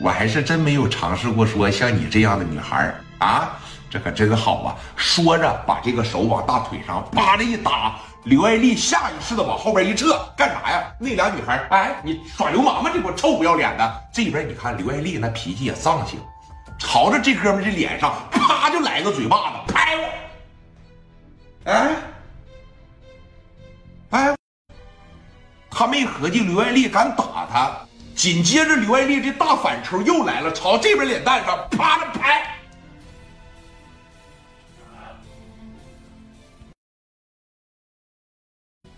我还是真没有尝试过说像你这样的女孩啊，这可真好啊！说着，把这个手往大腿上叭的一打，刘爱丽下意识的往后边一撤，干啥呀？那俩女孩，哎，你耍流氓吗？这给我臭不要脸的！这边你看刘爱丽那脾气也丧性，朝着这哥们这脸上啪就来个嘴巴子，拍我！哎，哎，他没合计刘爱丽敢打他。紧接着，刘爱丽这大反抽又来了，朝这边脸蛋上啪的拍。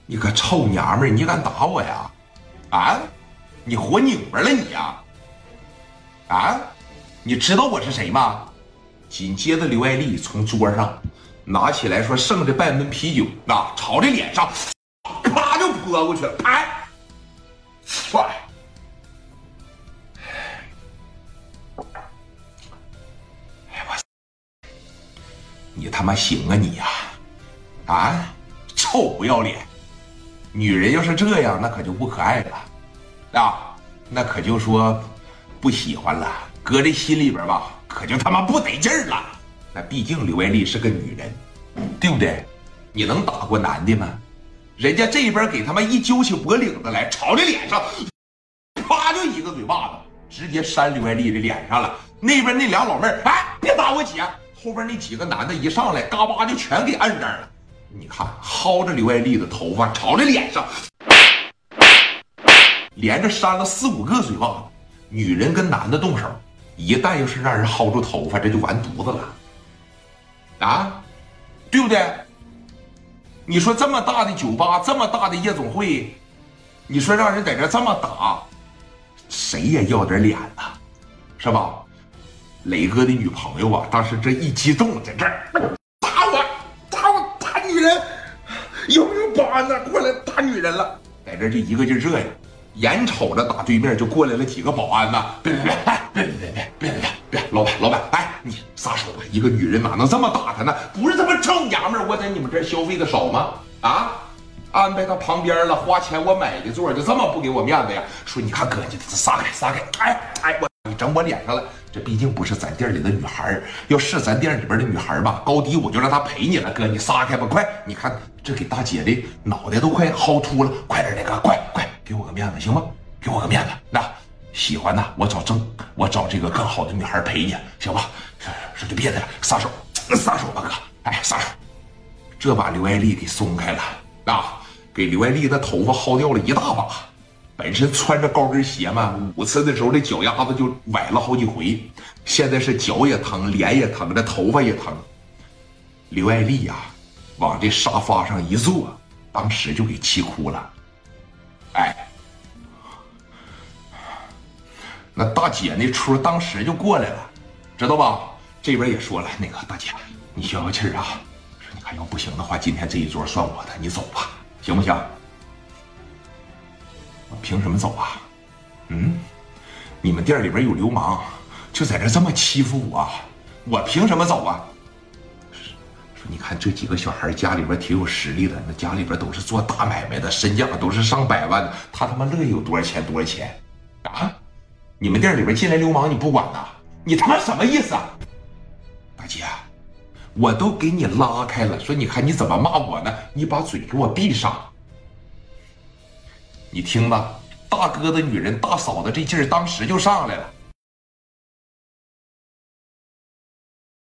你个臭娘们儿，你敢打我呀？啊，你活拧巴了你呀？啊，你知道我是谁吗？紧接着，刘爱丽从桌上拿起来说剩的半吨啤酒，那朝着脸上啪就泼过去了，拍，唰。哎我你他妈行啊你呀，啊，臭不要脸！女人要是这样，那可就不可爱了，啊，那可就说不喜欢了，搁这心里边吧，可就他妈不得劲儿了。那毕竟刘爱丽是个女人，对不对？你能打过男的吗？人家这边给他妈一揪起脖领子来，朝着脸上，啪就一个嘴巴子，直接扇刘爱丽的脸上了。那边那俩老妹儿，哎，别打我姐！后边那几个男的一上来，嘎巴就全给摁这儿了。你看，薅着刘爱丽的头发，朝着脸上，连着扇了四五个嘴巴子。女人跟男的动手，一旦要是让人薅住头发，这就完犊子了，啊，对不对？你说这么大的酒吧，这么大的夜总会，你说让人在这这么打，谁也要点脸呐、是吧？磊哥的女朋友啊，当时这一激动，在这儿打我，打我，打女人，有没有保安呢？过来打女人了，在这就一个劲热呀。眼瞅着打对面就过来了几个保安呐，别别别，别别别，别别别，老板老板，哎，你撒手吧，一个女人哪能这么打他呢？不是他妈臭娘们儿，我在你们这儿消费的少吗？啊？安排他旁边了，花钱我买的座，就这么不给我面子呀？说你看哥，你撒开撒开，哎哎我。你整我脸上了，这毕竟不是咱店里的女孩要是咱店里边的女孩吧，高低我就让她陪你了。哥，你撒开吧，快！你看这给大姐的脑袋都快薅秃了，快点，那个，快快给我个面子行吗？给我个面子，那喜欢呐，我找正，我找这个更好的女孩陪你，行吧？说就别的了，撒手，撒手吧，哥，哎，撒手。这把刘爱丽给松开了啊，给刘爱丽的头发薅掉了一大把。本身穿着高跟鞋嘛，舞次的时候这脚丫子就崴了好几回，现在是脚也疼，脸也疼，这头发也疼。刘爱丽呀，往这沙发上一坐，当时就给气哭了。哎，那大姐那出当时就过来了，知道吧？这边也说了，那个大姐，你消消气儿啊。说你看要不行的话，今天这一桌算我的，你走吧，行不行？凭什么走啊？嗯，你们店里边有流氓，就在这这么欺负我，我凭什么走啊？说你看这几个小孩家里边挺有实力的，那家里边都是做大买卖的，身价都是上百万的，他他妈乐意有多少钱多少钱啊？你们店里边进来流氓你不管呐？你他妈什么意思啊？大姐，我都给你拉开了，说你看你怎么骂我呢？你把嘴给我闭上。你听吧，大哥的女人、大嫂的这劲儿当时就上来了。